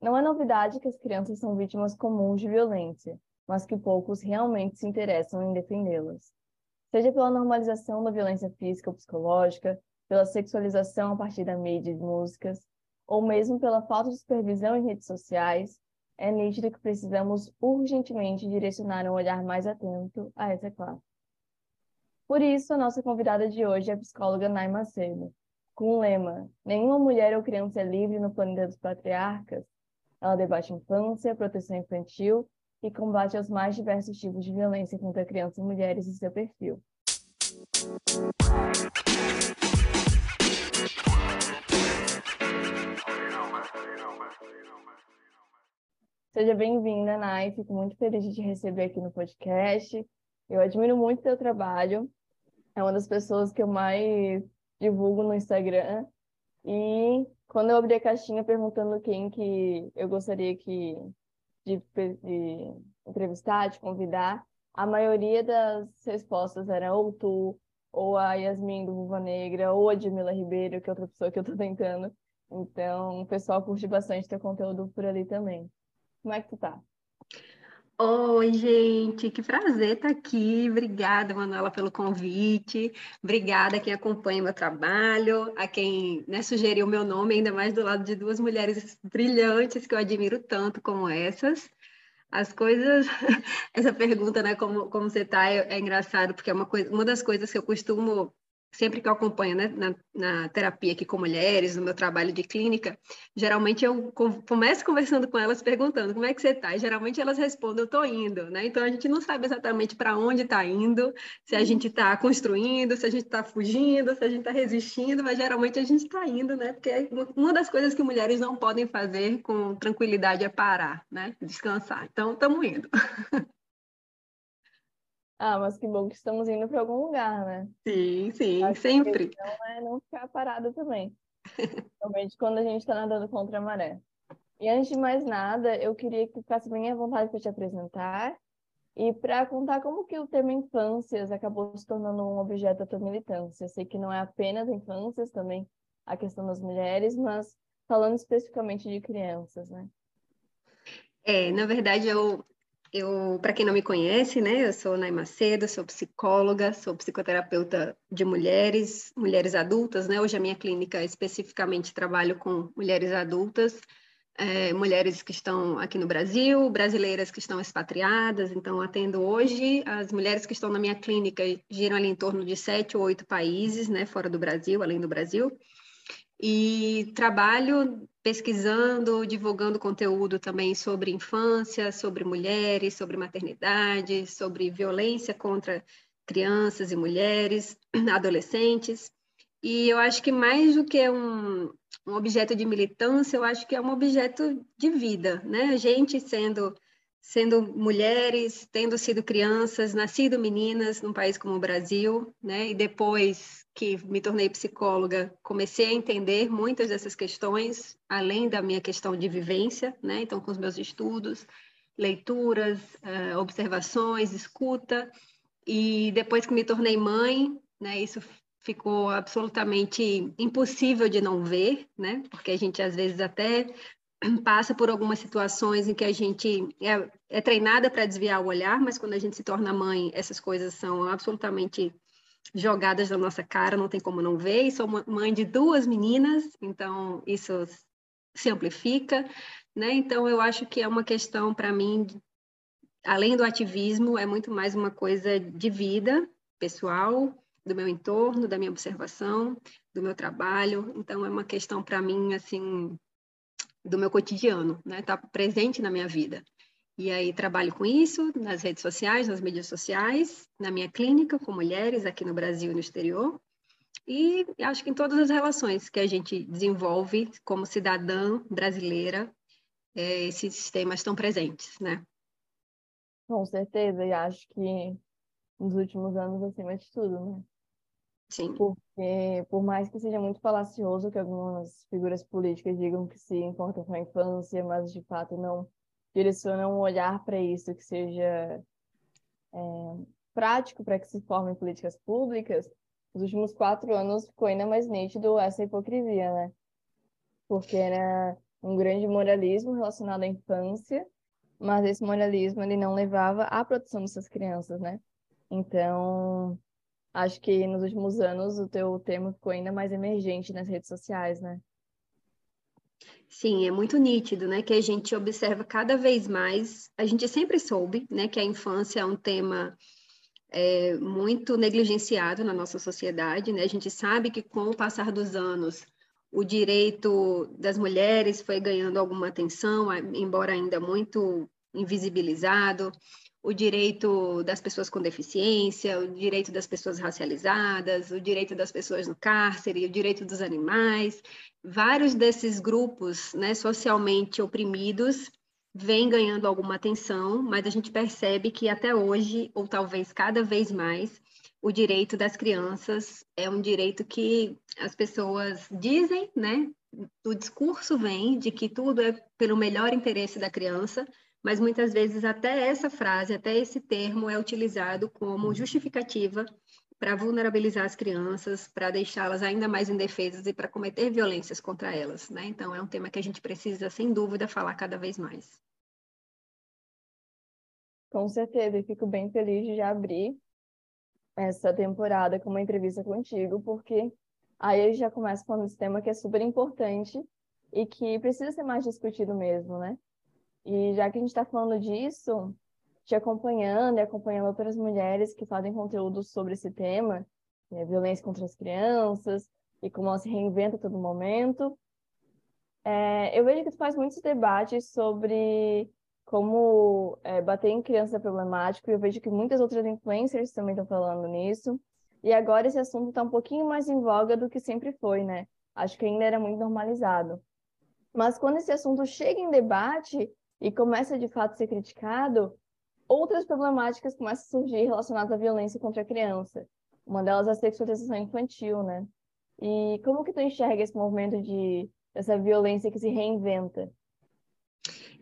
Não é novidade que as crianças são vítimas comuns de violência, mas que poucos realmente se interessam em defendê-las. Seja pela normalização da violência física ou psicológica, pela sexualização a partir da mídia e músicas, ou mesmo pela falta de supervisão em redes sociais, é nítido que precisamos urgentemente direcionar um olhar mais atento a essa classe. Por isso, a nossa convidada de hoje é a psicóloga Nay Macedo, com o lema Nenhuma mulher ou criança é livre no planeta dos patriarcas. Ela debate infância, proteção infantil e combate aos mais diversos tipos de violência contra crianças e mulheres em seu perfil. Seja bem-vinda, Nai. Fico muito feliz de te receber aqui no podcast. Eu admiro muito teu trabalho. É uma das pessoas que eu mais divulgo no Instagram. E quando eu abri a caixinha perguntando quem que eu gostaria que, de, de entrevistar, de convidar, a maioria das respostas era ou tu, ou a Yasmin do Vulva Negra, ou a Jamila Ribeiro, que é outra pessoa que eu estou tentando. Então, o pessoal curte bastante teu conteúdo por ali também. Como é que tu tá? Oi, gente, que prazer estar aqui. Obrigada, Manuela, pelo convite. Obrigada a quem acompanha meu trabalho, a quem né, sugeriu meu nome, ainda mais do lado de duas mulheres brilhantes que eu admiro tanto como essas. As coisas, essa pergunta, né, como, como você está, é, é engraçado, porque é uma, coisa, uma das coisas que eu costumo sempre que eu acompanho né, na, na, terapia aqui com mulheres, no meu trabalho de clínica, geralmente eu começo conversando com elas perguntando como é que você está, e geralmente elas respondem, eu estou indo, né? Então a gente não sabe exatamente para onde está indo, se a gente está construindo, se a gente está fugindo, se a gente está resistindo, mas geralmente a gente está indo, né? Porque uma das coisas que mulheres não podem fazer com tranquilidade é parar, né? Descansar. Então estamos indo. Ah, mas que bom que estamos indo para algum lugar, né? Sim, sim, Acho sempre. Não é não ficar parado também. Principalmente quando a gente está nadando contra a maré. E antes de mais nada, eu queria que ficasse bem à vontade para te apresentar e para contar como que o tema infâncias acabou se tornando um objeto da tua militância. Eu sei que não é apenas infâncias, também a questão das mulheres, mas falando especificamente de crianças, né? É, na verdade, eu, eu, para quem não me conhece, né, eu sou Nay Macedo, sou psicóloga, sou psicoterapeuta de mulheres, mulheres adultas, né? Hoje a minha clínica especificamente trabalho com mulheres adultas, é, mulheres que estão aqui no Brasil, brasileiras que estão expatriadas, então atendo hoje as mulheres que estão na minha clínica giram ali em torno de sete ou oito países, né, fora do Brasil, além do Brasil e trabalho pesquisando, divulgando conteúdo também sobre infância, sobre mulheres, sobre maternidade, sobre violência contra crianças e mulheres, adolescentes. E eu acho que mais do que um, um objeto de militância, eu acho que é um objeto de vida, né? A gente sendo sendo mulheres, tendo sido crianças, nascido meninas num país como o Brasil, né? E depois que me tornei psicóloga, comecei a entender muitas dessas questões, além da minha questão de vivência, né? Então, com os meus estudos, leituras, uh, observações, escuta. E depois que me tornei mãe, né? Isso ficou absolutamente impossível de não ver, né? Porque a gente às vezes até passa por algumas situações em que a gente é, é treinada para desviar o olhar, mas quando a gente se torna mãe, essas coisas são absolutamente jogadas na nossa cara, não tem como não ver. E sou mãe de duas meninas, então isso se amplifica, né? Então eu acho que é uma questão para mim, além do ativismo, é muito mais uma coisa de vida pessoal, do meu entorno, da minha observação, do meu trabalho. Então é uma questão para mim assim do meu cotidiano, né? Tá presente na minha vida. E aí trabalho com isso nas redes sociais, nas mídias sociais, na minha clínica com mulheres aqui no Brasil e no exterior. E acho que em todas as relações que a gente desenvolve como cidadã brasileira, é, esses temas estão presentes, né? Com certeza, e acho que nos últimos anos acima de tudo, né? Sim. Porque, por mais que seja muito falacioso que algumas figuras políticas digam que se importam com a infância, mas de fato não direcionam um olhar para isso que seja é, prático para que se formem políticas públicas, nos últimos quatro anos ficou ainda mais nítido essa hipocrisia, né? Porque era um grande moralismo relacionado à infância, mas esse moralismo ele não levava à proteção dessas crianças, né? Então, acho que nos últimos anos o teu termo ficou ainda mais emergente nas redes sociais, né? Sim, é muito nítido, né, que a gente observa cada vez mais. A gente sempre soube, né, que a infância é um tema é, muito negligenciado na nossa sociedade, né? A gente sabe que com o passar dos anos o direito das mulheres foi ganhando alguma atenção, embora ainda muito invisibilizado o direito das pessoas com deficiência, o direito das pessoas racializadas, o direito das pessoas no cárcere, o direito dos animais. Vários desses grupos né, socialmente oprimidos vêm ganhando alguma atenção, mas a gente percebe que até hoje, ou talvez cada vez mais, o direito das crianças é um direito que as pessoas dizem, né? O discurso vem de que tudo é pelo melhor interesse da criança, mas muitas vezes até essa frase, até esse termo é utilizado como justificativa para vulnerabilizar as crianças, para deixá-las ainda mais indefesas e para cometer violências contra elas, né? Então é um tema que a gente precisa, sem dúvida, falar cada vez mais. Com certeza, e fico bem feliz de abrir essa temporada com uma entrevista contigo, porque aí eu já começo falando desse tema que é super importante e que precisa ser mais discutido mesmo, né? E já que a gente está falando disso, te acompanhando e acompanhando outras mulheres que fazem conteúdo sobre esse tema, né, violência contra as crianças e como ela se reinventa a todo momento, é, eu vejo que tu faz muitos debates sobre como é, bater em criança é problemático, e eu vejo que muitas outras influencers também estão falando nisso. E agora esse assunto está um pouquinho mais em voga do que sempre foi, né? Acho que ainda era muito normalizado. Mas quando esse assunto chega em debate, e começa de fato a ser criticado, outras problemáticas começam a surgir relacionadas à violência contra a criança. Uma delas é a sexualização infantil, né? E como que tu enxerga esse movimento de essa violência que se reinventa?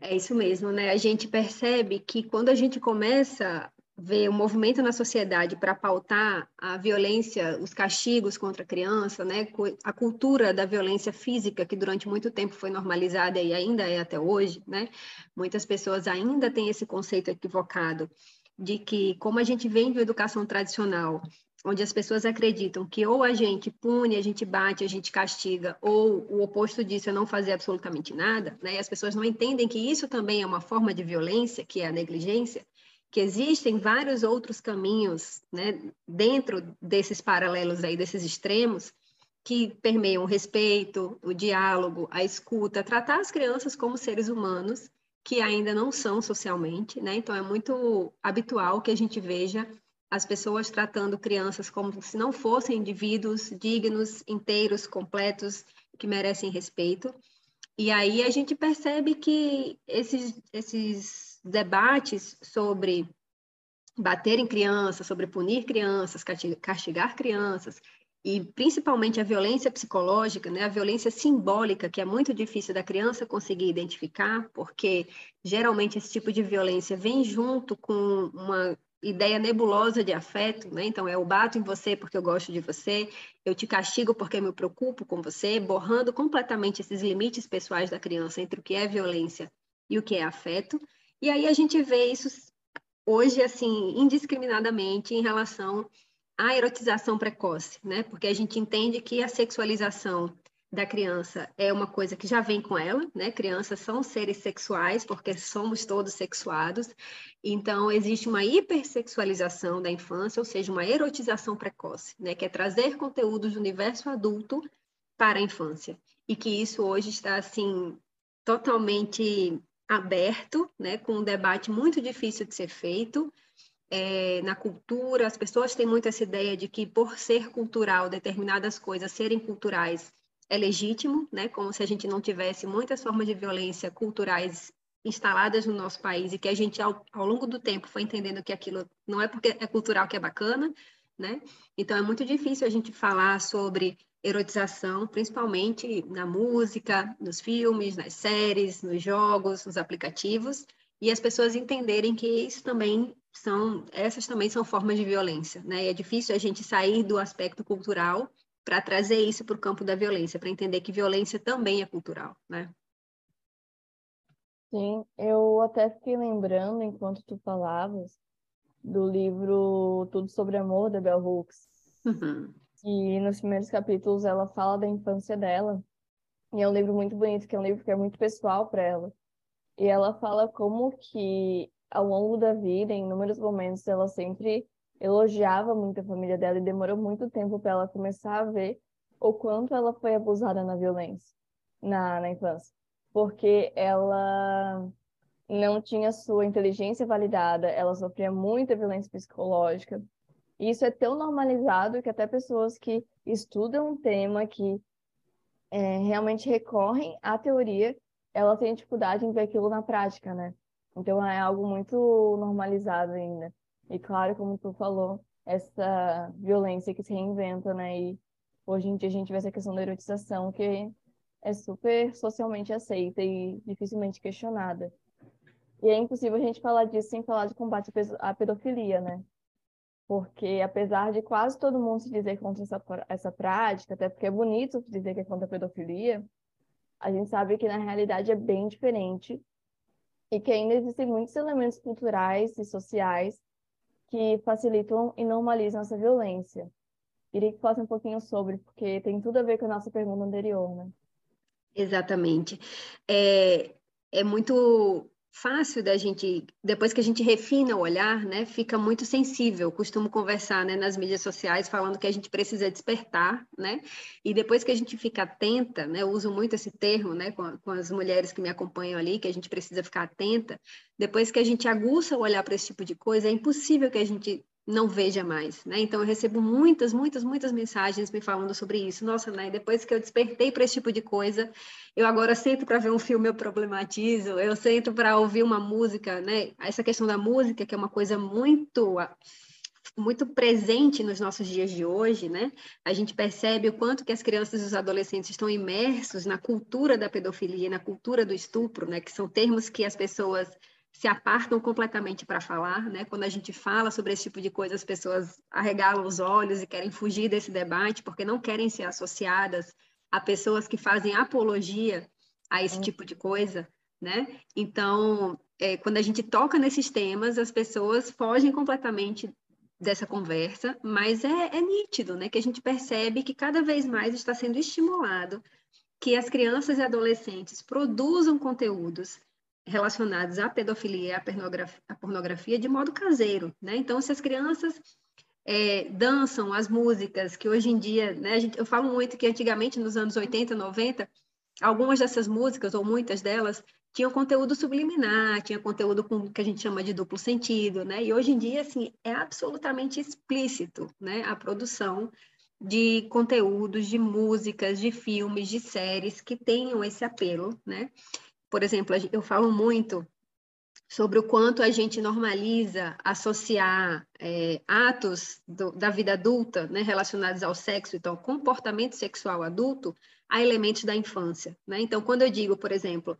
É isso mesmo, né? A gente percebe que quando a gente começa ver o movimento na sociedade para pautar a violência, os castigos contra a criança, né, a cultura da violência física que durante muito tempo foi normalizada e ainda é até hoje, né? Muitas pessoas ainda têm esse conceito equivocado de que como a gente vem de educação tradicional, onde as pessoas acreditam que ou a gente pune, a gente bate, a gente castiga, ou o oposto disso é não fazer absolutamente nada, né? E as pessoas não entendem que isso também é uma forma de violência, que é a negligência que existem vários outros caminhos, né, dentro desses paralelos aí, desses extremos, que permeiam o respeito, o diálogo, a escuta, tratar as crianças como seres humanos que ainda não são socialmente, né? Então é muito habitual que a gente veja as pessoas tratando crianças como se não fossem indivíduos dignos, inteiros, completos, que merecem respeito. E aí a gente percebe que esses, esses debates sobre bater em crianças, sobre punir crianças, castigar crianças, e principalmente a violência psicológica, né, a violência simbólica, que é muito difícil da criança conseguir identificar, porque geralmente esse tipo de violência vem junto com uma ideia nebulosa de afeto, né? Então, é eu bato em você porque eu gosto de você, eu te castigo porque eu me preocupo com você, borrando completamente esses limites pessoais da criança entre o que é violência e o que é afeto. E aí a gente vê isso hoje, assim, indiscriminadamente em relação à erotização precoce, né? Porque a gente entende que a sexualização da criança é uma coisa que já vem com ela, né? Crianças são seres sexuais, porque somos todos sexuados. Então, existe uma hipersexualização da infância, ou seja, uma erotização precoce, né? Que é trazer conteúdos do universo adulto para a infância. E que isso hoje está, assim, totalmente aberto, né, com um debate muito difícil de ser feito. É, na cultura, as pessoas têm muito essa ideia de que, por ser cultural, determinadas coisas serem culturais é legítimo, né, como se a gente não tivesse muitas formas de violência culturais instaladas no nosso país e que a gente, ao, ao longo do tempo, foi entendendo que aquilo não é porque é cultural que é bacana, né? Então, é muito difícil a gente falar sobre erotização, principalmente na música, nos filmes, nas séries, nos jogos, nos aplicativos, e as pessoas entenderem que isso também são, essas também são formas de violência, né? E é difícil a gente sair do aspecto cultural para trazer isso para o campo da violência, para entender que violência também é cultural, né? Sim, eu até fiquei lembrando, enquanto tu falavas, do livro Tudo sobre Amor, da Bell Hooks. Uhum. E nos primeiros capítulos ela fala da infância dela. E é um livro muito bonito, que é um livro que é muito pessoal para ela. E ela fala como que, ao longo da vida, em inúmeros momentos, ela sempre elogiava muito a família dela e demorou muito tempo para ela começar a ver o quanto ela foi abusada na violência, na, na infância porque ela não tinha sua inteligência validada, ela sofria muita violência psicológica. E isso é tão normalizado que até pessoas que estudam um tema, que é, realmente recorrem à teoria, ela tem dificuldade em ver aquilo na prática, né? Então é algo muito normalizado ainda. E claro, como tu falou, essa violência que se reinventa, né? E hoje em dia a gente vê essa questão da erotização que é super socialmente aceita e dificilmente questionada. E é impossível a gente falar disso sem falar de combate à pedofilia, né? Porque apesar de quase todo mundo se dizer contra essa, essa prática, até porque é bonito dizer que é contra a pedofilia, a gente sabe que na realidade é bem diferente e que ainda existem muitos elementos culturais e sociais que facilitam e normalizam essa violência. Queria que falasse um pouquinho sobre, porque tem tudo a ver com a nossa pergunta anterior, né? Exatamente. É, é muito fácil da gente, depois que a gente refina o olhar, né, fica muito sensível. Costumo conversar, né, nas mídias sociais falando que a gente precisa despertar, né, e depois que a gente fica atenta, né, eu uso muito esse termo, né, com, com as mulheres que me acompanham ali, que a gente precisa ficar atenta. Depois que a gente aguça o olhar para esse tipo de coisa, é impossível que a gente não veja mais, né? Então eu recebo muitas, muitas, muitas mensagens me falando sobre isso. Nossa, né? Depois que eu despertei para esse tipo de coisa, eu agora sento para ver um filme, eu problematizo, eu sento para ouvir uma música, né? Essa questão da música, que é uma coisa muito muito presente nos nossos dias de hoje, né? A gente percebe o quanto que as crianças e os adolescentes estão imersos na cultura da pedofilia, na cultura do estupro, né? Que são termos que as pessoas se apartam completamente para falar, né? Quando a gente fala sobre esse tipo de coisa, as pessoas arregalam os olhos e querem fugir desse debate porque não querem ser associadas a pessoas que fazem apologia a esse tipo de coisa, né? Então, é, quando a gente toca nesses temas, as pessoas fogem completamente dessa conversa, mas é, é nítido, né? Que a gente percebe que cada vez mais está sendo estimulado que as crianças e adolescentes produzam conteúdos relacionados à pedofilia e à pornografia, à pornografia de modo caseiro, né? Então, se as crianças é, dançam as músicas que hoje em dia, né, gente, eu falo muito que antigamente, nos anos 80, 90, algumas dessas músicas, ou muitas delas, tinham conteúdo subliminar, tinha conteúdo com que a gente chama de duplo sentido, né? E hoje em dia, assim, é absolutamente explícito, né? A produção de conteúdos, de músicas, de filmes, de séries que tenham esse apelo, né? Por exemplo, eu falo muito sobre o quanto a gente normaliza associar é, atos do, da vida adulta, né, relacionados ao sexo, então comportamento sexual adulto, a elementos da infância. Né? Então, quando eu digo, por exemplo,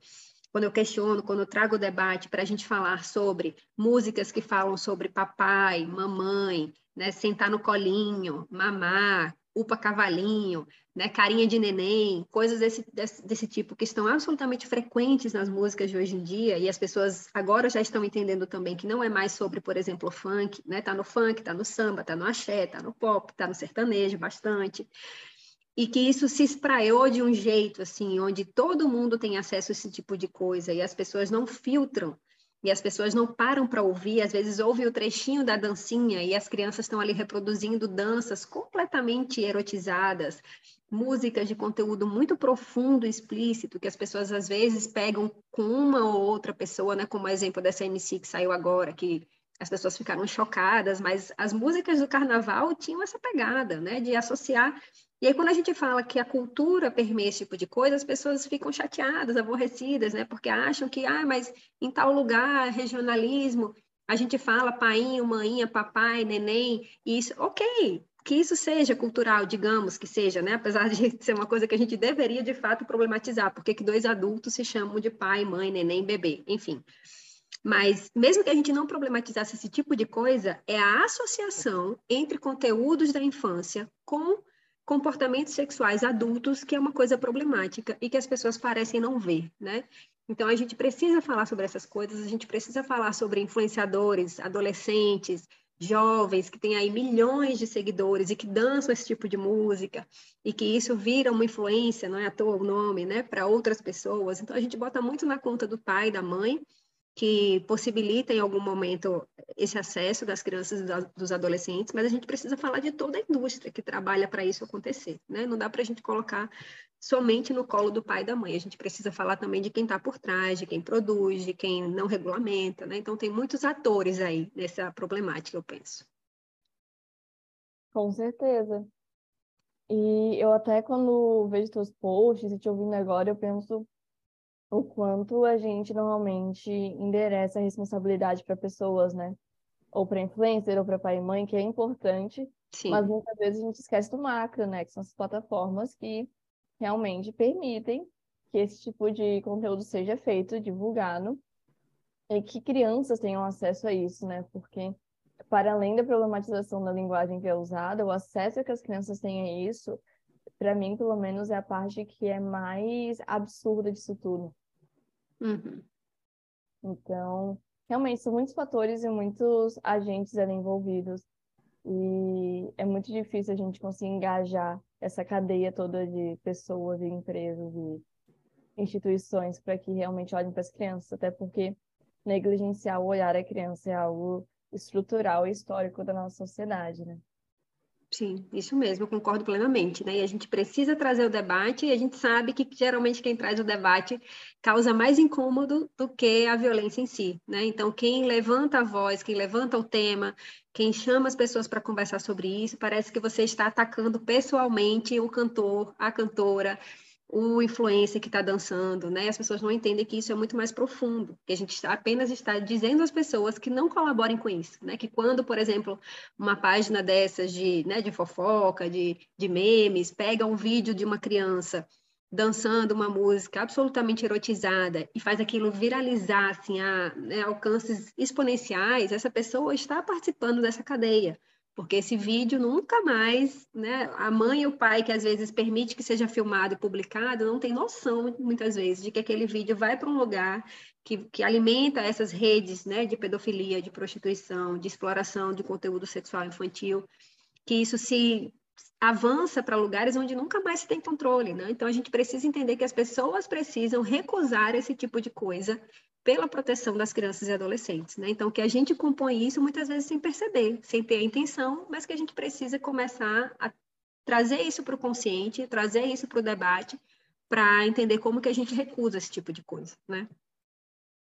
quando eu questiono, quando eu trago o debate para a gente falar sobre músicas que falam sobre papai, mamãe, né, sentar no colinho, mamar, upa cavalinho, né, carinha de neném, coisas desse, desse, desse, tipo que estão absolutamente frequentes nas músicas de hoje em dia, e as pessoas agora já estão entendendo também que não é mais sobre, por exemplo, o funk, né? Tá no funk, tá no samba, tá no axé, tá no pop, tá no sertanejo bastante. E que isso se espraiou de um jeito assim, onde todo mundo tem acesso a esse tipo de coisa e as pessoas não filtram e as pessoas não param para ouvir, às vezes ouvem o trechinho da dancinha e as crianças estão ali reproduzindo danças completamente erotizadas, músicas de conteúdo muito profundo, explícito, que as pessoas às vezes pegam com uma ou outra pessoa, né, como o exemplo dessa MC que saiu agora, que as pessoas ficaram chocadas, mas as músicas do carnaval tinham essa pegada, né, de associar e aí, quando a gente fala que a cultura permeia esse tipo de coisa, as pessoas ficam chateadas, aborrecidas, né? Porque acham que, ah, mas em tal lugar, regionalismo, a gente fala painho, maninha, papai, neném, e isso, ok, que isso seja cultural, digamos que seja, né? Apesar de ser uma coisa que a gente deveria, de fato, problematizar, porque que dois adultos se chamam de pai, mãe, neném, bebê, enfim. Mas, mesmo que a gente não problematizasse esse tipo de coisa, é a associação entre conteúdos da infância com comportamentos sexuais adultos, que é uma coisa problemática e que as pessoas parecem não ver, né? Então, a gente precisa falar sobre essas coisas, a gente precisa falar sobre influenciadores, adolescentes, jovens, que têm aí milhões de seguidores e que dançam esse tipo de música, e que isso vira uma influência, não é à toa o nome, né, para outras pessoas. Então, a gente bota muito na conta do pai, da mãe, que possibilita em algum momento esse acesso das crianças e dos adolescentes, mas a gente precisa falar de toda a indústria que trabalha para isso acontecer, né? Não dá para a gente colocar somente no colo do pai e da mãe. A gente precisa falar também de quem está por trás, de quem produz, de quem não regulamenta, né? Então tem muitos atores aí nessa problemática, eu penso. Com certeza. E eu até quando vejo teus posts e te ouvindo agora, eu penso o quanto a gente normalmente endereça a responsabilidade para pessoas, né? Ou para influencer, ou para pai e mãe, que é importante, Sim. mas muitas vezes a gente esquece do macro, né? Que são as plataformas que realmente permitem que esse tipo de conteúdo seja feito, divulgado, e que crianças tenham acesso a isso, né? Porque, para além da problematização da linguagem que é usada, o acesso que as crianças têm a isso, para mim, pelo menos, é a parte que é mais absurda disso tudo. Uhum. Então, realmente, são muitos fatores e muitos agentes ali envolvidos. E é muito difícil a gente conseguir engajar essa cadeia toda de pessoas e empresas e instituições para que realmente olhem para as crianças, até porque negligenciar o olhar à criança é algo estrutural e histórico da nossa sociedade, né? Sim, isso mesmo, concordo plenamente, né? E a gente precisa trazer o debate e a gente sabe que geralmente quem traz o debate causa mais incômodo do que a violência em si, né? Então, quem levanta a voz, quem levanta o tema, quem chama as pessoas para conversar sobre isso, parece que você está atacando pessoalmente o cantor, a cantora, o influencer que está dançando, né? As pessoas não entendem que isso é muito mais profundo, que a gente apenas está dizendo às pessoas que não colaborem com isso, né? Que quando, por exemplo, uma página dessas de, né, de fofoca, de, de memes, pega um vídeo de uma criança dançando uma música absolutamente erotizada e faz aquilo viralizar assim, a né, alcances exponenciais, essa pessoa está participando dessa cadeia porque esse vídeo nunca mais, né? A mãe e o pai que às vezes permite que seja filmado e publicado não tem noção muitas vezes de que aquele vídeo vai para um lugar que, que alimenta essas redes, né? De pedofilia, de prostituição, de exploração de conteúdo sexual infantil, que isso se avança para lugares onde nunca mais se tem controle, né? Então a gente precisa entender que as pessoas precisam recusar esse tipo de coisa pela proteção das crianças e adolescentes, né? Então que a gente compõe isso muitas vezes sem perceber, sem ter a intenção, mas que a gente precisa começar a trazer isso para o consciente, trazer isso para o debate, para entender como que a gente recusa esse tipo de coisa, né?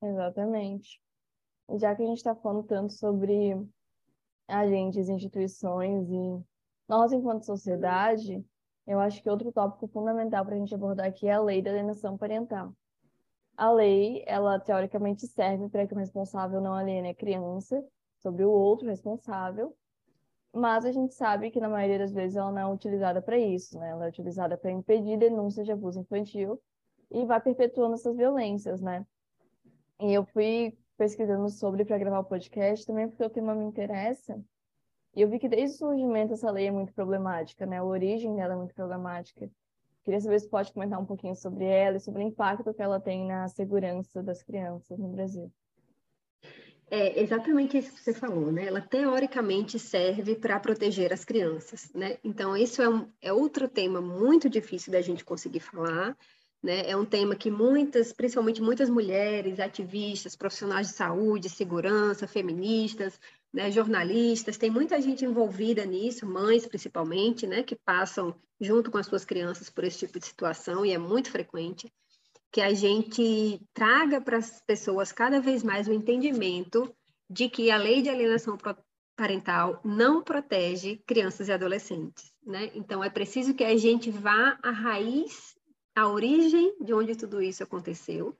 Exatamente. Já que a gente está falando tanto sobre agentes, instituições e nós, enquanto sociedade, eu acho que outro tópico fundamental para a gente abordar aqui é a lei da alienação parental. A lei, ela teoricamente serve para que o responsável não aliene a criança sobre o outro responsável, mas a gente sabe que na maioria das vezes ela não é utilizada para isso, né? Ela é utilizada para impedir denúncias de abuso infantil e vai perpetuando essas violências, né? E eu fui pesquisando sobre para gravar o podcast também porque o tema me interessa. E eu vi que desde o surgimento essa lei é muito problemática, né? A origem dela é muito problemática. Queria saber se pode comentar um pouquinho sobre ela e sobre o impacto que ela tem na segurança das crianças no Brasil. É exatamente isso que você falou, né? Ela teoricamente serve para proteger as crianças, né? Então, isso é, um, é outro tema muito difícil da gente conseguir falar, né? É um tema que muitas, principalmente muitas mulheres, ativistas, profissionais de saúde, segurança, feministas, né, jornalistas, tem muita gente envolvida nisso, mães principalmente, né, que passam junto com as suas crianças por esse tipo de situação e é muito frequente que a gente traga para as pessoas cada vez mais o entendimento de que a lei de alienação parental não protege crianças e adolescentes, né? Então é preciso que a gente vá à raiz, à origem de onde tudo isso aconteceu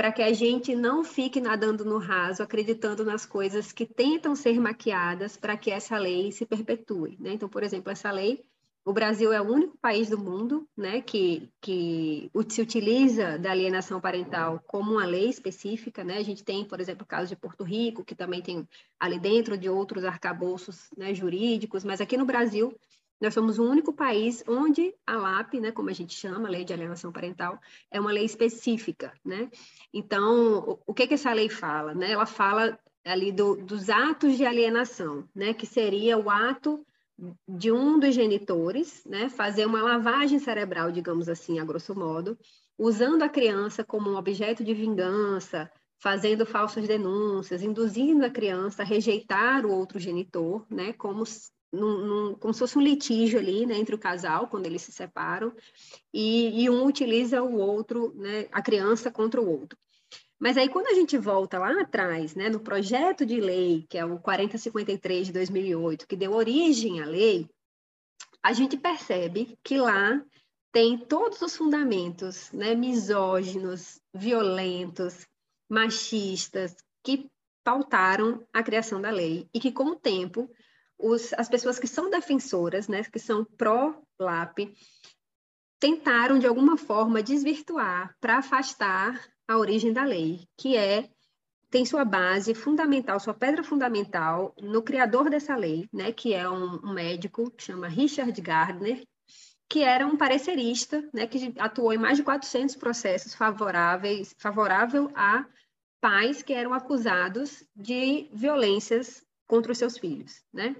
para que a gente não fique nadando no raso, acreditando nas coisas que tentam ser maquiadas para que essa lei se perpetue. Né? Então, por exemplo, essa lei, o Brasil é o único país do mundo né, que, que se utiliza da alienação parental como uma lei específica. Né? A gente tem, por exemplo, o caso de Porto Rico, que também tem ali dentro de outros arcabouços né, jurídicos, mas aqui no Brasil Nós somos o único país onde a LAP, né, como a gente chama, a Lei de Alienação Parental, é uma lei específica, né? Então, o, que que essa lei fala, né? Ela fala ali do, dos atos de alienação, né, que seria o ato de um dos genitores, né, fazer uma lavagem cerebral, digamos assim, a grosso modo, usando a criança como um objeto de vingança, fazendo falsas denúncias, induzindo a criança a rejeitar o outro genitor, né, como, num, num, como se fosse um litígio ali, né, entre o casal, quando eles se separam, e, e um utiliza o outro, né, a criança contra o outro. Mas aí, quando a gente volta lá atrás, né, no projeto de lei, que é o 4053 de 2008, que deu origem à lei, a gente percebe que lá tem todos os fundamentos né, misóginos, violentos, machistas, que pautaram a criação da lei e que, com o tempo, os, as pessoas que são defensoras, né, que são pró-LAP, tentaram, de alguma forma, desvirtuar para afastar a origem da lei, que é tem sua base fundamental, sua pedra fundamental no criador dessa lei, né, que é um, um médico que chama Richard Gardner, que era um parecerista, né, que atuou em mais de 400 processos favoráveis, favorável a pais que eram acusados de violências contra os seus filhos, né?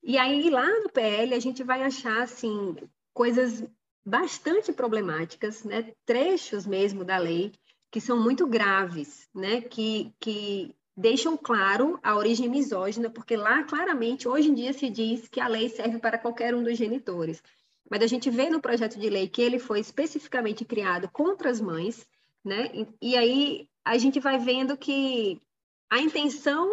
E aí lá no PL a gente vai achar assim coisas bastante problemáticas, né? Trechos mesmo da lei que são muito graves, né? Que, que deixam claro a origem misógina, porque lá claramente hoje em dia se diz que a lei serve para qualquer um dos genitores. Mas a gente vê no projeto de lei que ele foi especificamente criado contra as mães, né? E, e aí a gente vai vendo que a intenção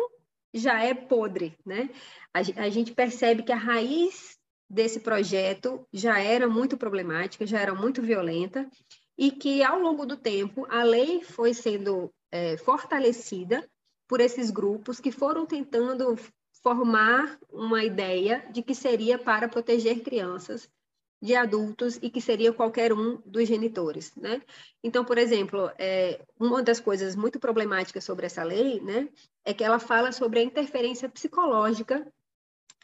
já é podre, né? A, a gente percebe que a raiz desse projeto já era muito problemática, já era muito violenta, e que, ao longo do tempo, a lei foi sendo é, fortalecida por esses grupos que foram tentando formar uma ideia de que seria para proteger crianças de adultos e que seria qualquer um dos genitores, né? Então, por exemplo, é, uma das coisas muito problemáticas sobre essa lei, né, é que ela fala sobre a interferência psicológica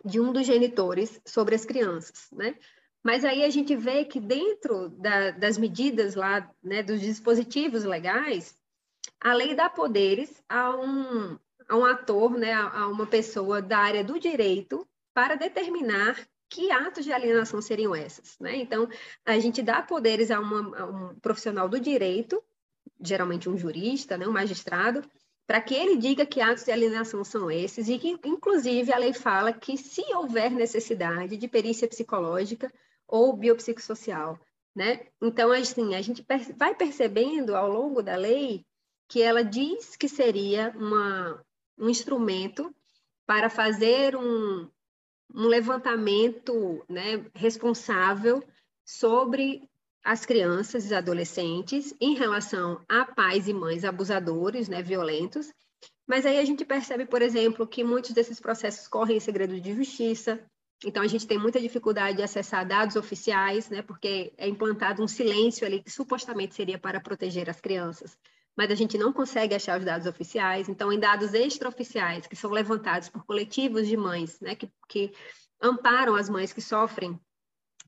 de um dos genitores sobre as crianças, né? Mas aí a gente vê que dentro da, das medidas lá, né, dos dispositivos legais, a lei dá poderes a um, a um ator, né, a uma pessoa da área do direito para determinar que atos de alienação seriam essas, né? Então, a gente dá poderes a, uma, a um profissional do direito, geralmente um jurista, né, um magistrado, para que ele diga que atos de alienação são esses e que, inclusive, a lei fala que se houver necessidade de perícia psicológica, ou biopsicossocial, né? Então, assim, a gente vai percebendo ao longo da lei que ela diz que seria uma, um instrumento para fazer um, um levantamento né, responsável sobre as crianças e adolescentes em relação a pais e mães abusadores, né, violentos. Mas aí a gente percebe, por exemplo, que muitos desses processos correm em segredo de justiça, então, a gente tem muita dificuldade de acessar dados oficiais, né, porque é implantado um silêncio ali que supostamente seria para proteger as crianças, mas a gente não consegue achar os dados oficiais. Então, em dados extraoficiais, que são levantados por coletivos de mães, né, que, que amparam as mães que sofrem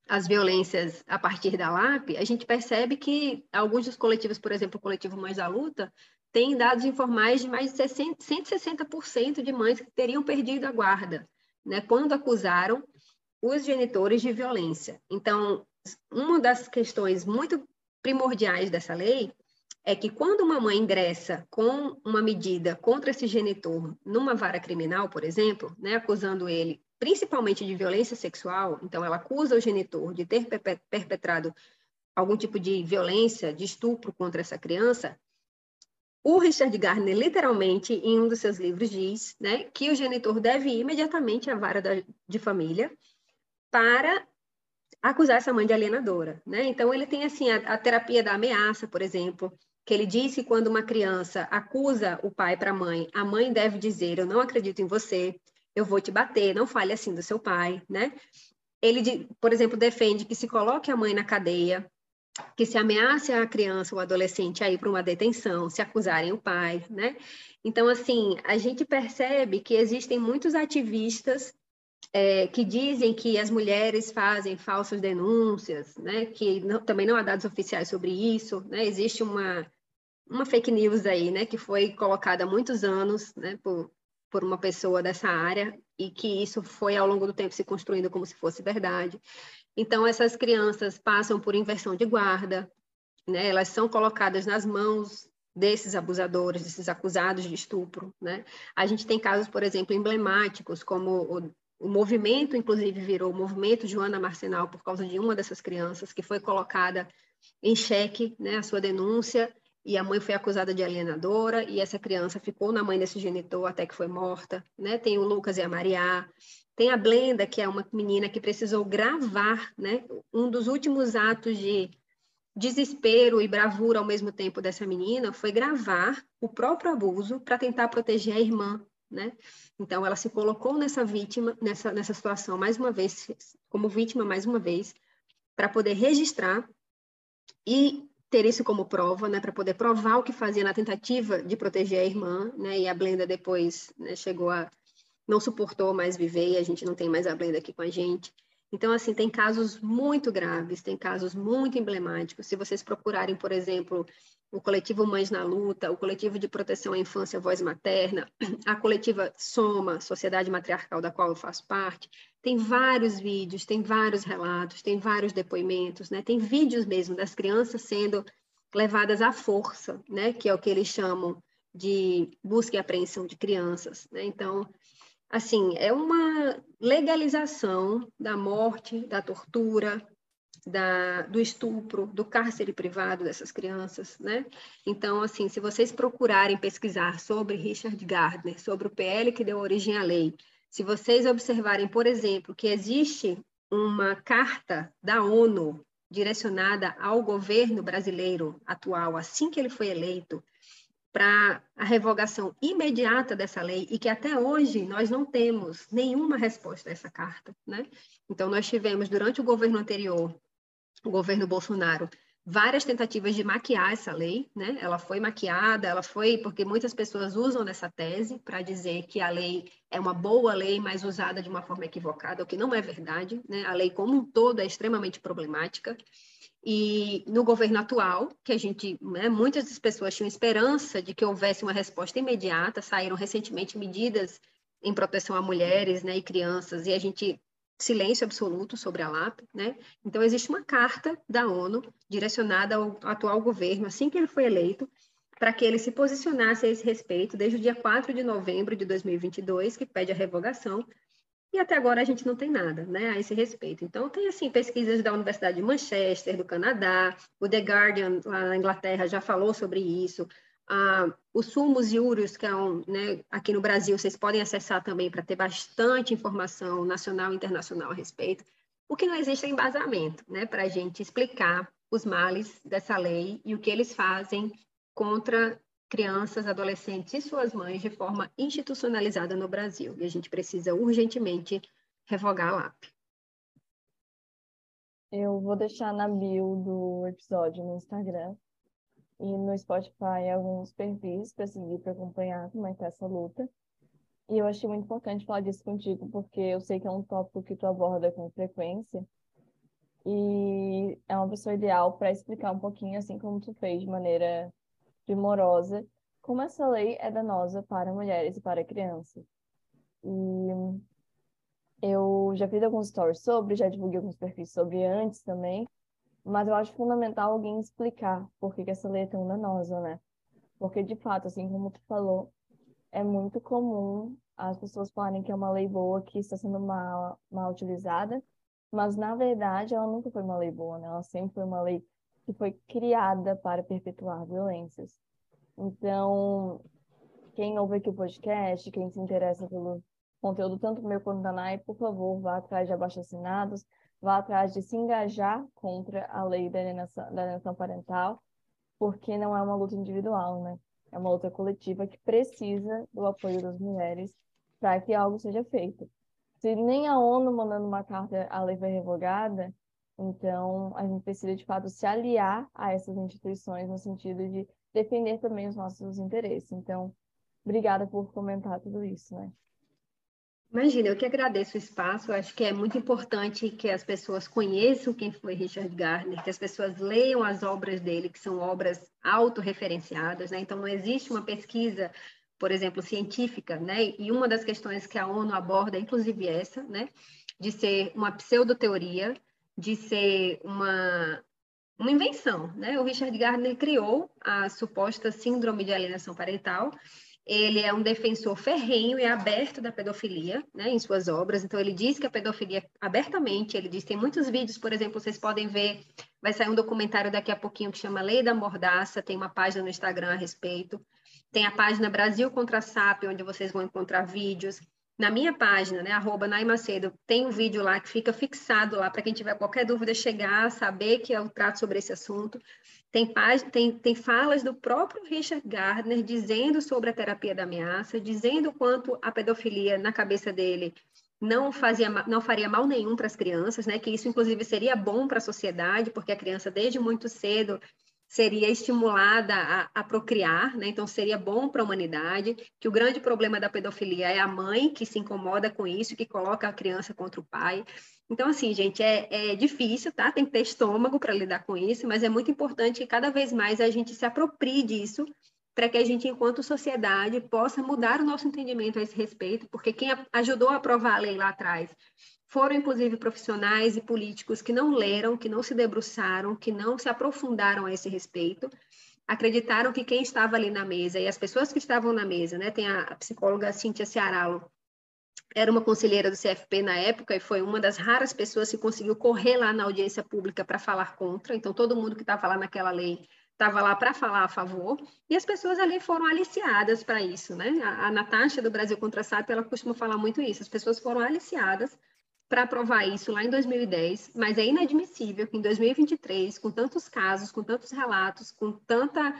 as violências a partir da LAP, a gente percebe que alguns dos coletivos, por exemplo, o coletivo Mães da Luta, tem dados informais de mais de 60, 160% de mães que teriam perdido a guarda né, quando acusaram os genitores de violência. Então, uma das questões muito primordiais dessa lei é que quando uma mãe ingressa com uma medida contra esse genitor numa vara criminal, por exemplo, né, acusando ele principalmente de violência sexual, então ela acusa o genitor de ter perpetrado algum tipo de violência, de estupro contra essa criança, o Richard Gardner, literalmente, em um dos seus livros, diz né, que o genitor deve ir imediatamente à vara da, de família para acusar essa mãe de alienadora. Né? Então, ele tem assim a, a terapia da ameaça, por exemplo, que ele diz que quando uma criança acusa o pai para a mãe, a mãe deve dizer: Eu não acredito em você, eu vou te bater, não fale assim do seu pai. Né? Ele, por exemplo, defende que se coloque a mãe na cadeia que se ameace a criança ou adolescente a ir para uma detenção, se acusarem o pai, né? Então, assim, a gente percebe que existem muitos ativistas é, que dizem que as mulheres fazem falsas denúncias, né? que não, também não há dados oficiais sobre isso. Né? Existe uma, uma fake news aí, né? que foi colocada há muitos anos né? por, por uma pessoa dessa área e que isso foi ao longo do tempo se construindo como se fosse verdade. Então, essas crianças passam por inversão de guarda, né? elas são colocadas nas mãos desses abusadores, desses acusados de estupro. Né? A gente tem casos, por exemplo, emblemáticos, como o, o movimento, inclusive, virou o movimento Joana Marcenal por causa de uma dessas crianças que foi colocada em xeque, né, a sua denúncia, e a mãe foi acusada de alienadora, e essa criança ficou na mãe desse genitor até que foi morta. Né? Tem o Lucas e a Maria, tem a Blenda, que é uma menina que precisou gravar né, um dos últimos atos de desespero e bravura ao mesmo tempo dessa menina foi gravar o próprio abuso para tentar proteger a irmã, né? Então ela se colocou nessa vítima, nessa nessa situação mais uma vez, como vítima mais uma vez, para poder registrar e ter isso como prova, né, para poder provar o que fazia na tentativa de proteger a irmã, né? E a Blenda depois né, chegou a não suportou mais viver e a gente não tem mais a Blenda aqui com a gente. Então, assim, tem casos muito graves, tem casos muito emblemáticos. Se vocês procurarem, por exemplo, o coletivo Mães na Luta, o coletivo de proteção à infância Voz Materna, a coletiva Soma, Sociedade Matriarcal da qual eu faço parte, tem vários vídeos, tem vários relatos, tem vários depoimentos, né? Tem vídeos mesmo das crianças sendo levadas à força, né? Que é o que eles chamam de busca e apreensão de crianças, né? Então, assim, é uma legalização da morte, da tortura, da, do estupro, do cárcere privado dessas crianças, né? Então, assim, se vocês procurarem pesquisar sobre Richard Gardner, sobre o PL que deu origem à lei, se vocês observarem, por exemplo, que existe uma carta da ONU direcionada ao governo brasileiro atual, assim que ele foi eleito, para a revogação imediata dessa lei e que até hoje nós não temos nenhuma resposta a essa carta, né? Então nós tivemos durante o governo anterior, o governo Bolsonaro, várias tentativas de maquiar essa lei, né? Ela foi maquiada, ela foi porque muitas pessoas usam nessa tese para dizer que a lei é uma boa lei, mas usada de uma forma equivocada, o que não é verdade, né? A lei como um todo é extremamente problemática. E no governo atual, que a gente, né, muitas das pessoas tinham esperança de que houvesse uma resposta imediata, saíram recentemente medidas em proteção a mulheres né, e crianças, e a gente silêncio absoluto sobre a LAP, né? Então existe uma carta da ONU direcionada ao atual governo, assim que ele foi eleito, para que ele se posicionasse a esse respeito desde o dia 4 de novembro de 2022, que pede a revogação, e até agora a gente não tem nada né, a esse respeito. Então, tem assim pesquisas da Universidade de Manchester, do Canadá, o The Guardian, lá na Inglaterra, já falou sobre isso. Ah, o Sumos Iúrios, que é um, né, aqui no Brasil, vocês podem acessar também para ter bastante informação nacional e internacional a respeito. O que não existe é embasamento né, para a gente explicar os males dessa lei e o que eles fazem contra crianças, adolescentes e suas mães de forma institucionalizada no Brasil. E a gente precisa urgentemente revogar a LAP. Eu vou deixar na bio do episódio no Instagram e no Spotify alguns perfis para seguir, para acompanhar como é que tá essa luta. E eu achei muito importante falar disso contigo, porque eu sei que é um tópico que tu aborda com frequência. E é uma pessoa ideal para explicar um pouquinho, assim como tu fez, de maneira primorosa como essa lei é danosa para mulheres e para crianças. E eu já fiz alguns stories sobre, já divulguei alguns perfis sobre antes também, mas eu acho fundamental alguém explicar por que, que essa lei é tão danosa, né? Porque, de fato, assim como tu falou, é muito comum as pessoas falarem que é uma lei boa que está sendo mal, mal utilizada, mas, na verdade, ela nunca foi uma lei boa, né? Ela sempre foi uma lei que foi criada para perpetuar violências. Então, quem ouve aqui o podcast, quem se interessa pelo conteúdo, tanto meu quanto da NAI, por favor, vá atrás de abaixo-assinados, vá atrás de se engajar contra a lei da alienação, da alienação parental, porque não é uma luta individual, né? É uma luta coletiva que precisa do apoio das mulheres para que algo seja feito. Se nem a ONU mandando uma carta, a lei foi revogada, então, a gente precisa, de fato, se aliar a essas instituições no sentido de defender também os nossos interesses. Então, obrigada por comentar tudo isso, né? Imagina, eu que agradeço o espaço. Acho que é muito importante que as pessoas conheçam quem foi Richard Gardner, que as pessoas leiam as obras dele, que são obras autorreferenciadas. Né? Então, não existe uma pesquisa, por exemplo, científica, né? e uma das questões que a ONU aborda, inclusive essa, né? de ser uma pseudoteoria, de ser uma, uma invenção. Né? O Richard Gardner criou a suposta síndrome de alienação parental, ele é um defensor ferrenho e aberto da pedofilia, né, em suas obras. Então, ele diz que a pedofilia, abertamente, ele diz, tem muitos vídeos, por exemplo, vocês podem ver, vai sair um documentário daqui a pouquinho que chama Lei da Mordaça, tem uma página no Instagram a respeito. Tem a página Brasil contra SAP, onde vocês vão encontrar vídeos. Na minha página, né, arroba Naimacedo, tem um vídeo lá que fica fixado lá para quem tiver qualquer dúvida chegar, saber que eu trato sobre esse assunto. Tem, tem, tem falas do próprio Richard Gardner dizendo sobre a terapia da ameaça, dizendo quanto a pedofilia na cabeça dele não fazia não faria mal nenhum para as crianças, né? Que isso inclusive seria bom para a sociedade, porque a criança desde muito cedo seria estimulada a, a procriar, né? Então seria bom para a humanidade. Que o grande problema da pedofilia é a mãe que se incomoda com isso, que coloca a criança contra o pai. Então, assim, gente, é, é difícil, tá? Tem que ter estômago para lidar com isso, mas é muito importante que cada vez mais a gente se aproprie disso para que a gente, enquanto sociedade, possa mudar o nosso entendimento a esse respeito, porque quem ajudou a aprovar a lei lá atrás foram, inclusive, profissionais e políticos que não leram, que não se debruçaram, que não se aprofundaram a esse respeito, acreditaram que quem estava ali na mesa e as pessoas que estavam na mesa, né? Tem a, psicóloga Cíntia Cearalo, era uma conselheira do CFP na época e foi uma das raras pessoas que conseguiu correr lá na audiência pública para falar contra. Então, todo mundo que estava lá naquela lei estava lá para falar a favor, e as pessoas ali foram aliciadas para isso, né? A, a Natasha do Brasil contra a ela costuma falar muito isso, as pessoas foram aliciadas para aprovar isso lá em 2010, mas é inadmissível que em 2023, com tantos casos, com tantos relatos, com tanta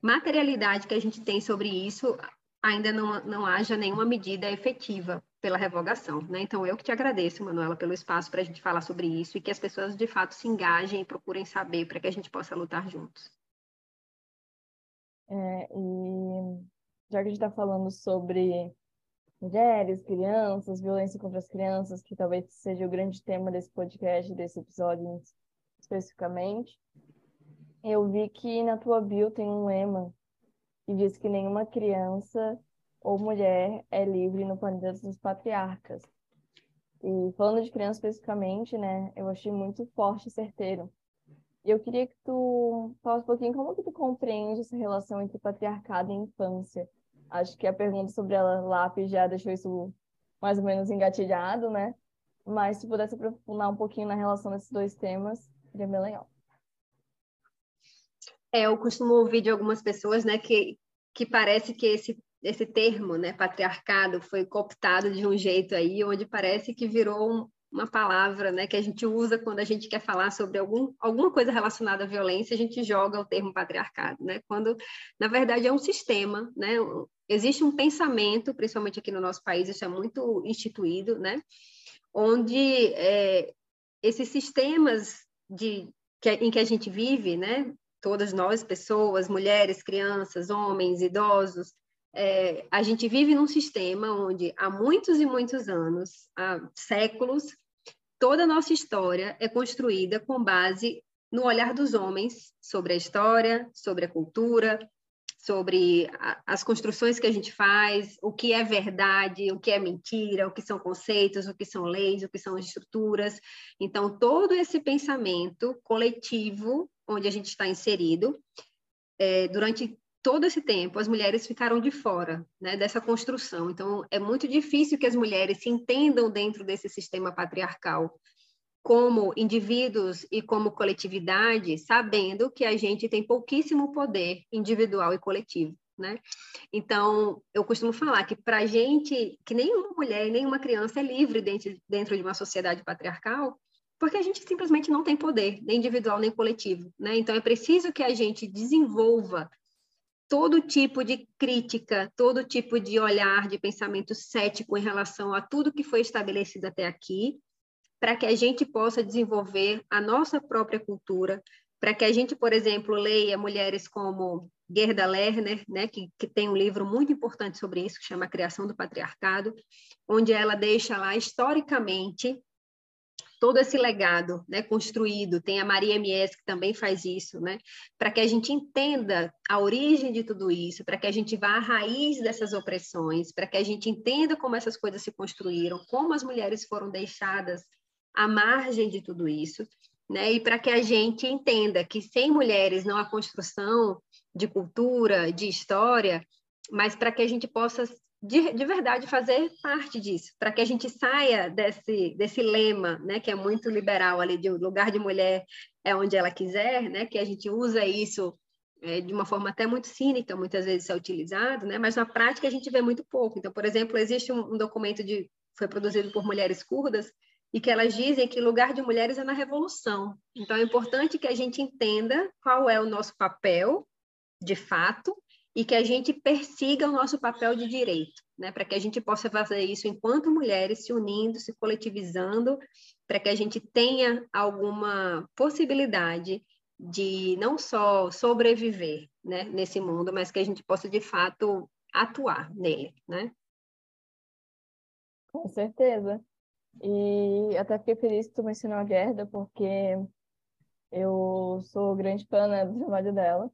materialidade que a gente tem sobre isso, ainda não, não haja nenhuma medida efetiva pela revogação. Né? Então, eu que te agradeço, Manuela, pelo espaço para a gente falar sobre isso e que as pessoas, de fato, se engajem e procurem saber para que a gente possa lutar juntos. É, e já que a gente está falando sobre mulheres, crianças, violência contra as crianças, que talvez seja o grande tema desse podcast, desse episódio especificamente, eu vi que na tua bio tem um lema que diz que nenhuma criança ou mulher é livre no planeta dos patriarcas. E falando de criança especificamente, né, eu achei muito forte e certeiro. E eu queria que tu falasse um pouquinho como que tu compreende essa relação entre patriarcado e infância. Acho que a pergunta sobre ela lápis já deixou isso mais ou menos engatilhado, né? Mas se pudesse aprofundar um pouquinho na relação desses dois temas, seria bem legal. É, eu costumo ouvir de algumas pessoas, né, que, que parece que esse esse termo, né, patriarcado, foi cooptado de um jeito aí, onde parece que virou um, uma palavra, né, que a gente usa quando a gente quer falar sobre algum, alguma coisa relacionada à violência, a gente joga o termo patriarcado, né, quando, na verdade, é um sistema, né, existe um pensamento, principalmente aqui no nosso país, isso é muito instituído, né, onde é, esses sistemas de, que, em que a gente vive, né, todas nós, pessoas, mulheres, crianças, homens, idosos, é, a gente vive num sistema onde há muitos e muitos anos, há séculos, toda a nossa história é construída com base no olhar dos homens sobre a história, sobre a cultura, sobre a, as construções que a gente faz, o que é verdade, o que é mentira, o que são conceitos, o que são leis, o que são estruturas. Então, todo esse pensamento coletivo onde a gente está inserido, é, durante todo esse tempo as mulheres ficaram de fora né, dessa construção. Então, é muito difícil que as mulheres se entendam dentro desse sistema patriarcal como indivíduos e como coletividade, sabendo que a gente tem pouquíssimo poder individual e coletivo. Né? Então, eu costumo falar que para a gente, que nenhuma mulher nenhuma criança é livre dentro, dentro de uma sociedade patriarcal, porque a gente simplesmente não tem poder, nem individual nem coletivo. Né? Então, é preciso que a gente desenvolva todo tipo de crítica, todo tipo de olhar, de pensamento cético em relação a tudo que foi estabelecido até aqui, para que a gente possa desenvolver a nossa própria cultura, para que a gente, por exemplo, leia mulheres como Gerda Lerner, né, que, que tem um livro muito importante sobre isso, que chama A Criação do Patriarcado, onde ela deixa lá historicamente todo esse legado né, construído. Tem a Maria Mies, que também faz isso, né, para que a gente entenda a origem de tudo isso, para que a gente vá à raiz dessas opressões, para que a gente entenda como essas coisas se construíram, como as mulheres foram deixadas à margem de tudo isso, né, e para que a gente entenda que sem mulheres não há construção de cultura, de história, mas para que a gente possa de, de verdade fazer parte disso, para que a gente saia desse, desse lema, né, que é muito liberal ali, de lugar de mulher é onde ela quiser, né, que a gente usa isso é, de uma forma até muito cínica, muitas vezes é utilizado, né, mas na prática a gente vê muito pouco. Então, por exemplo, existe um, um documento de foi produzido por mulheres curdas e que elas dizem que lugar de mulheres é na revolução. Então, é importante que a gente entenda qual é o nosso papel, de fato, e que a gente persiga o nosso papel de direito, né? Para que a gente possa fazer isso enquanto mulheres, se unindo, se coletivizando, para que a gente tenha alguma possibilidade de não só sobreviver, né, nesse mundo, mas que a gente possa de fato atuar nele, né? Com certeza. E até fiquei feliz que tu mencionou a Gerda, porque eu sou grande fã né, do trabalho dela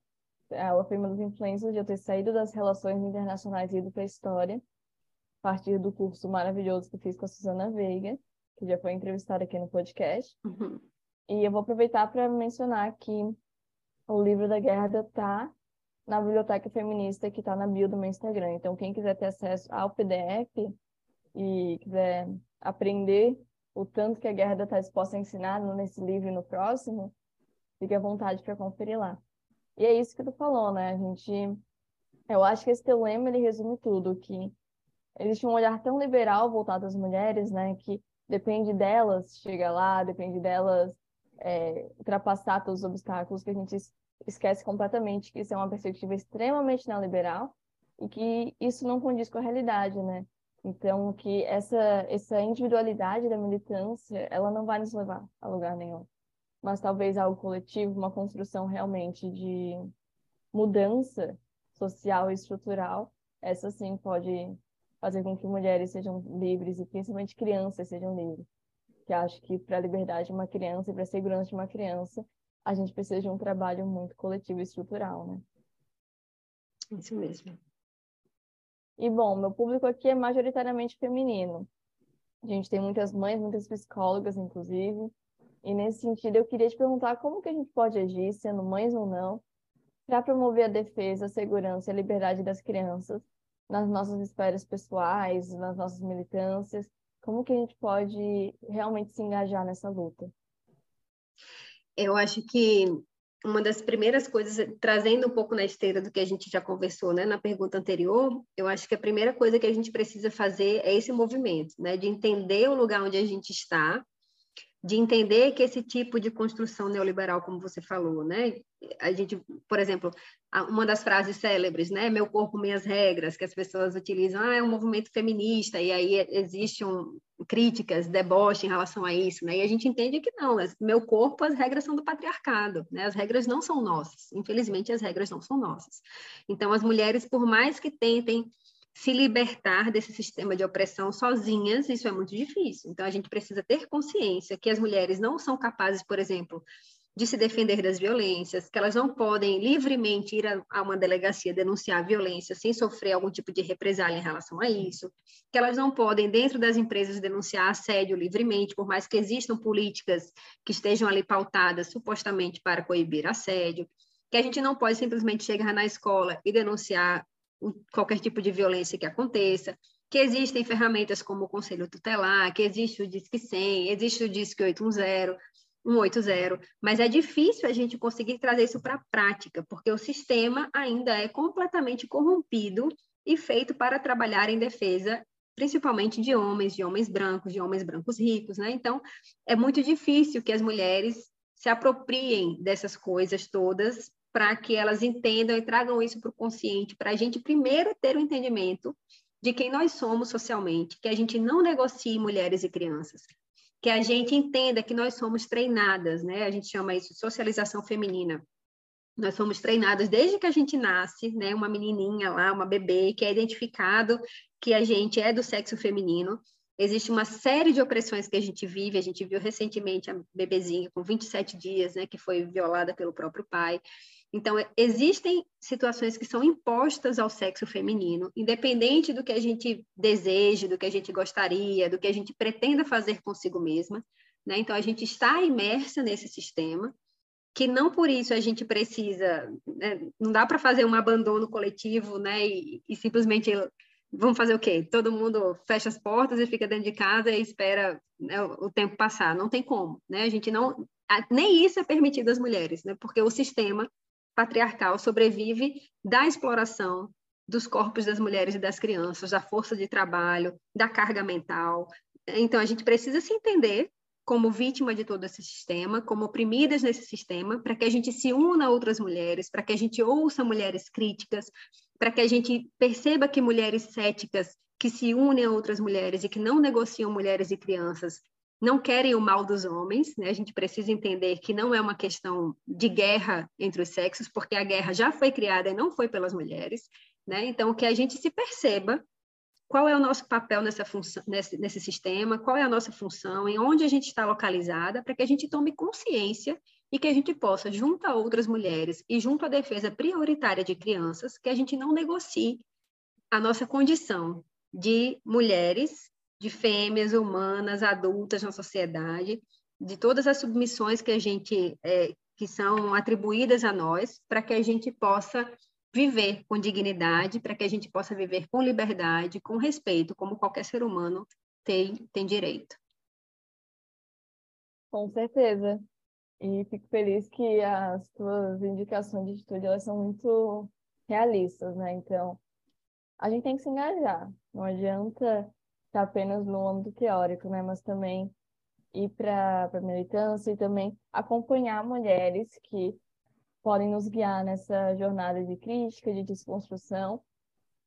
ela foi uma das influências de eu ter saído das relações internacionais e ido para a história, a partir do curso maravilhoso que fiz com a Susana Veiga, que já foi entrevistada aqui no podcast. Uhum. E eu vou aproveitar para mencionar que o livro da Gerda está na biblioteca feminista que está na bio do meu Instagram. Então, quem quiser ter acesso ao PDF e quiser aprender o tanto que a Gerda está disposta a ensinar nesse livro e no próximo, fique à vontade para conferir lá. E é isso que tu falou, né? A gente. Eu acho que esse teu lema ele resume tudo, que existe um olhar tão liberal voltado às mulheres, né? Que depende delas chegar lá, depende delas é, ultrapassar todos os obstáculos, que a gente esquece completamente que isso é uma perspectiva extremamente neoliberal e que isso não condiz com a realidade, né? Então, que essa, essa individualidade da militância, ela não vai nos levar a lugar nenhum mas talvez algo coletivo, uma construção realmente de mudança social e estrutural, essa sim pode fazer com que mulheres sejam livres e principalmente crianças sejam livres. Que acho que para a liberdade de uma criança e para a segurança de uma criança, a gente precisa de um trabalho muito coletivo e estrutural, né? Isso mesmo. E bom, meu público aqui é majoritariamente feminino. A gente tem muitas mães, muitas psicólogas, inclusive, e nesse sentido, eu queria te perguntar como que a gente pode agir, sendo mães ou não, para promover a defesa, a segurança e a liberdade das crianças nas nossas esferas pessoais, nas nossas militâncias. Como que a gente pode realmente se engajar nessa luta? Eu acho que uma das primeiras coisas, trazendo um pouco na esteira do que a gente já conversou, né, na pergunta anterior, eu acho que a primeira coisa que a gente precisa fazer é esse movimento, né, de entender o lugar onde a gente está de entender que esse tipo de construção neoliberal, como você falou, né? A gente, por exemplo, uma das frases célebres, né? Meu corpo, minhas regras, que as pessoas utilizam, ah, é um movimento feminista, e aí existem críticas, deboche em relação a isso, né? E a gente entende que não, meu corpo, as regras são do patriarcado, né? As regras não são nossas, infelizmente as regras não são nossas. Então, as mulheres, por mais que tentem se libertar desse sistema de opressão sozinhas, isso é muito difícil. Então, a gente precisa ter consciência que as mulheres não são capazes, por exemplo, de se defender das violências, que elas não podem livremente ir a, a uma delegacia denunciar violência sem sofrer algum tipo de represália em relação a isso, que elas não podem, dentro das empresas, denunciar assédio livremente, por mais que existam políticas que estejam ali pautadas supostamente para coibir assédio, que a gente não pode simplesmente chegar na escola e denunciar qualquer tipo de violência que aconteça, que existem ferramentas como o Conselho Tutelar, que existe o Disque 100, existe o Disque 810, 180, mas é difícil a gente conseguir trazer isso para a prática, porque o sistema ainda é completamente corrompido e feito para trabalhar em defesa, principalmente de homens, de homens brancos, de homens brancos ricos, né? Então, é muito difícil que as mulheres se apropriem dessas coisas todas para que elas entendam e tragam isso para o consciente, para a gente primeiro ter o um entendimento de quem nós somos socialmente, que a gente não negocie mulheres e crianças, que a gente entenda que nós somos treinadas, né? A gente chama isso de socialização feminina. Nós somos treinados desde que a gente nasce, né? Uma menininha lá, uma bebê, que é identificado que a gente é do sexo feminino. Existe uma série de opressões que a gente vive. A gente viu recentemente a bebezinha com 27 dias, né? Que foi violada pelo próprio pai. Então, existem situações que são impostas ao sexo feminino, independente do que a gente deseje, do que a gente gostaria, do que a gente pretenda fazer consigo mesma. Né? Então, a gente está imersa nesse sistema que não por isso a gente precisa, né? não dá para fazer um abandono coletivo, né? E, e, simplesmente vamos fazer o quê? Todo mundo fecha as portas e fica dentro de casa e espera né, o tempo passar. Não tem como, né? A gente não, nem isso é permitido às mulheres, né? Porque o sistema patriarcal sobrevive da exploração dos corpos das mulheres e das crianças, da força de trabalho, da carga mental. Então a gente precisa se entender como vítima de todo esse sistema, como oprimidas nesse sistema, para que a gente se una a outras mulheres, para que a gente ouça mulheres críticas, para que a gente perceba que mulheres céticas que se unem a outras mulheres e que não negociam mulheres e crianças não querem o mal dos homens, né? A gente precisa entender que não é uma questão de guerra entre os sexos, porque a guerra já foi criada e não foi pelas mulheres, né? Então que a gente se perceba qual é o nosso papel nessa função, nesse, nesse sistema, qual é a nossa função, em onde a gente está localizada, para que a gente tome consciência e que a gente possa, junto a outras mulheres e junto à defesa prioritária de crianças, que a gente não negocie a nossa condição de mulheres, de fêmeas humanas, adultas na sociedade, de todas as submissões que a gente é, que são atribuídas a nós, para que a gente possa viver com dignidade, para que a gente possa viver com liberdade, com respeito, como qualquer ser humano tem, tem direito. Com certeza. E fico feliz que as tuas indicações de estudo elas são muito realistas, né? Então, a gente tem que se engajar. Não adianta estar apenas no âmbito teórico, né? Mas também ir para a militância e também acompanhar mulheres que podem nos guiar nessa jornada de crítica, de desconstrução.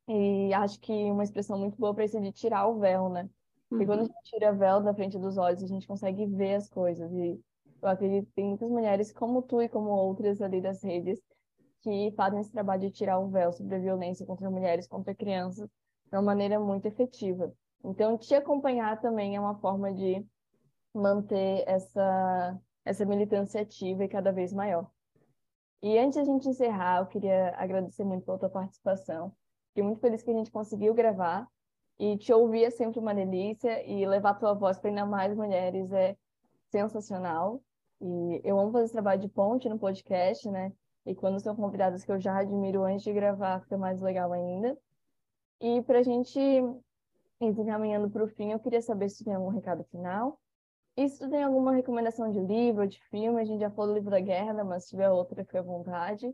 E acho que uma expressão muito boa para isso é de tirar o véu, né? Porque uhum. quando a gente tira o véu da frente dos olhos, a gente consegue ver as coisas. E eu acredito que tem muitas mulheres como tu e como outras ali das redes que fazem esse trabalho de tirar o véu sobre a violência contra mulheres, contra crianças, de uma maneira muito efetiva. Então, te acompanhar também é uma forma de manter essa, essa militância ativa e cada vez maior. E antes de a gente encerrar, eu queria agradecer muito pela tua participação. Fiquei muito feliz que a gente conseguiu gravar e te ouvir é sempre uma delícia e levar tua voz para ainda mais mulheres é sensacional. E eu amo fazer esse trabalho de ponte no podcast, né? E quando são convidadas que eu já admiro antes de gravar, fica mais legal ainda. E para a gente ir encaminhando para o fim, eu queria saber se tem algum recado final e se tu tem alguma recomendação de livro, de filme, a gente já falou do livro da guerra, né, mas se tiver outra, fica à vontade,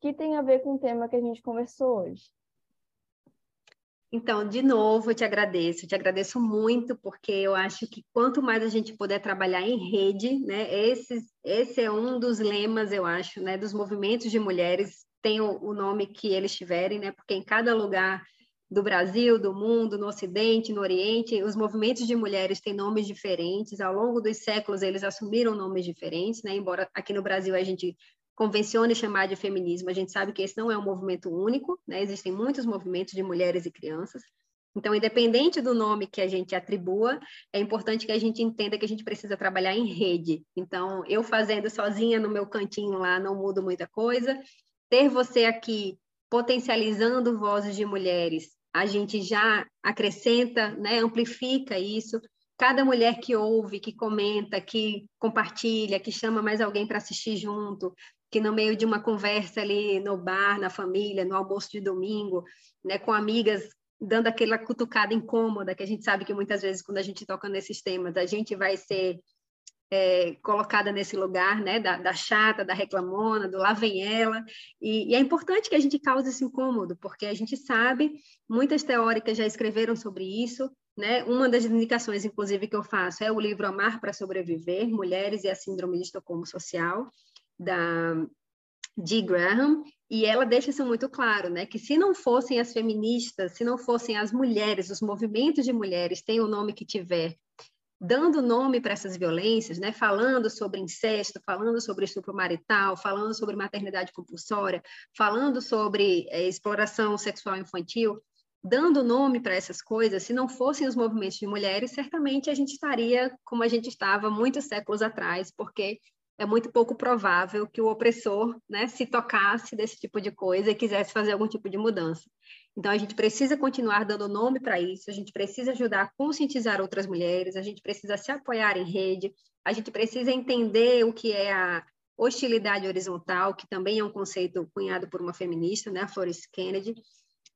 que tem a ver com o tema que a gente conversou hoje. Então, de novo, eu te agradeço, eu te agradeço muito, porque eu acho que quanto mais a gente puder trabalhar em rede, né, esse, esse é um dos lemas, eu acho, né, dos movimentos de mulheres, tem o, o nome que eles tiverem, né, porque em cada lugar do Brasil, do mundo, no Ocidente, no Oriente, os movimentos de mulheres têm nomes diferentes. Ao longo dos séculos, eles assumiram nomes diferentes, né? Embora aqui no Brasil a gente convencione chamar de feminismo, a gente sabe que esse não é um movimento único, né? Existem muitos movimentos de mulheres e crianças. Então, independente do nome que a gente atribua, é importante que a gente entenda que a gente precisa trabalhar em rede. Então, eu fazendo sozinha no meu cantinho lá não mudo muita coisa. Ter você aqui potencializando vozes de mulheres a gente já acrescenta, né, amplifica isso. Cada mulher que ouve, que comenta, que compartilha, que chama mais alguém para assistir junto, que no meio de uma conversa ali no bar, na família, no almoço de domingo, né, com amigas dando aquela cutucada incômoda, que a gente sabe que muitas vezes quando a gente toca nesses temas, a gente vai ser é, colocada nesse lugar, né, da, da, chata, da reclamona, do lá vem ela, e, e, é importante que a gente cause esse incômodo, porque a gente sabe, muitas teóricas já escreveram sobre isso, né, uma das indicações, inclusive, que eu faço é o livro Amar para Sobreviver, Mulheres e a Síndrome de Estocolmo Social, da Dee Graham, e ela deixa isso muito claro, né? Que se não fossem as feministas, se não fossem as mulheres, os movimentos de mulheres, tem o nome que tiver, dando nome para essas violências, né? falando sobre incesto, falando sobre estupro marital, falando sobre maternidade compulsória, falando sobre é, exploração sexual infantil, dando nome para essas coisas, se não fossem os movimentos de mulheres, certamente a gente estaria como a gente estava muitos séculos atrás, porque é muito pouco provável que o opressor né, se tocasse desse tipo de coisa e quisesse fazer algum tipo de mudança. Então, a gente precisa continuar dando nome para isso, a gente precisa ajudar a conscientizar outras mulheres, a gente precisa se apoiar em rede, a gente precisa entender o que é a hostilidade horizontal, que também é um conceito cunhado por uma feminista, né, a Florence Kennedy,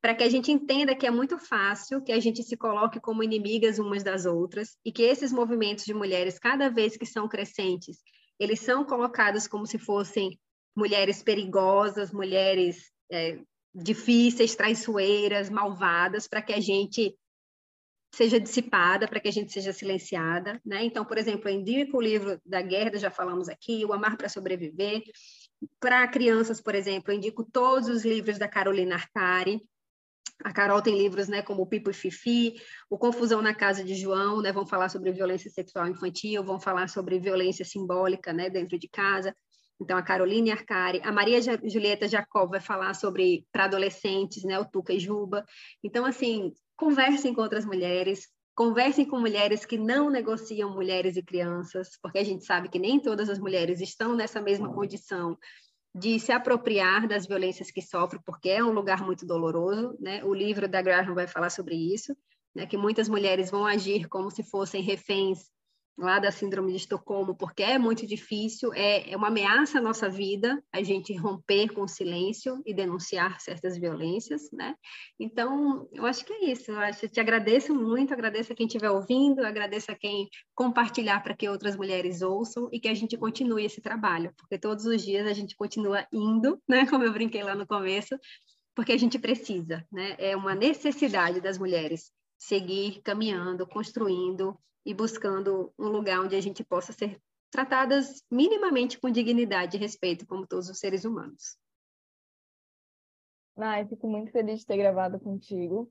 para que a gente entenda que é muito fácil que a gente se coloque como inimigas umas das outras e que esses movimentos de mulheres, cada vez que são crescentes, eles são colocados como se fossem mulheres perigosas, mulheres é, difíceis, traiçoeiras, malvadas, para que a gente seja dissipada, para que a gente seja silenciada, né? Então, por exemplo, indico o livro da Guerra, já falamos aqui, O Amar para Sobreviver. Para crianças, por exemplo, eu indico todos os livros da Carolina Arcari. A Carol tem livros, né, como Pipo e Fifi, o Confusão na Casa de João, né, vão falar sobre violência sexual infantil, vão falar sobre violência simbólica, né, dentro de casa. Então, a Caroline Arcari, a Maria Julieta Jacob vai falar sobre para adolescentes, né, o Tuca e Juba. Então, assim, conversem com outras mulheres, conversem com mulheres que não negociam mulheres e crianças, porque a gente sabe que nem todas as mulheres estão nessa mesma condição de se apropriar das violências que sofrem, porque é um lugar muito doloroso, né? O livro da Graham vai falar sobre isso, né? Que muitas mulheres vão agir como se fossem reféns lá da Síndrome de Estocolmo, porque é muito difícil, é, é uma ameaça à nossa vida a gente romper com o silêncio e denunciar certas violências, né? Então, eu acho que é isso. Eu acho, eu te agradeço muito, agradeço a quem estiver ouvindo, agradeço a quem compartilhar para que outras mulheres ouçam e que a gente continue esse trabalho, porque todos os dias a gente continua indo, né? Como eu brinquei lá no começo, porque a gente precisa, né? É uma necessidade das mulheres seguir caminhando, construindo e buscando um lugar onde a gente possa ser tratadas minimamente com dignidade e respeito, como todos os seres humanos. Nai, fico muito feliz de ter gravado contigo.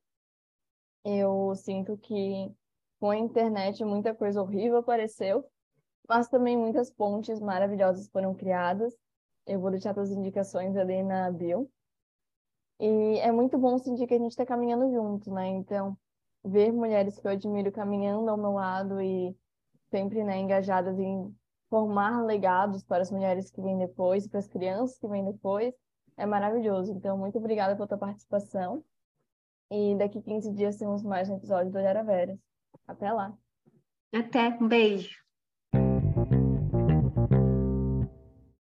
Eu sinto que com a internet muita coisa horrível apareceu, mas também muitas pontes maravilhosas foram criadas. Eu vou deixar as indicações ali na bio. E é muito bom sentir que a gente está caminhando junto, né? Então, ver mulheres que eu admiro caminhando ao meu lado e sempre né, engajadas em formar legados para as mulheres que vêm depois, para as crianças que vêm depois, é maravilhoso. Então, muito obrigada pela tua participação. E daqui 15 dias temos mais um episódio do Olhar Veras. Até lá. Até, um beijo.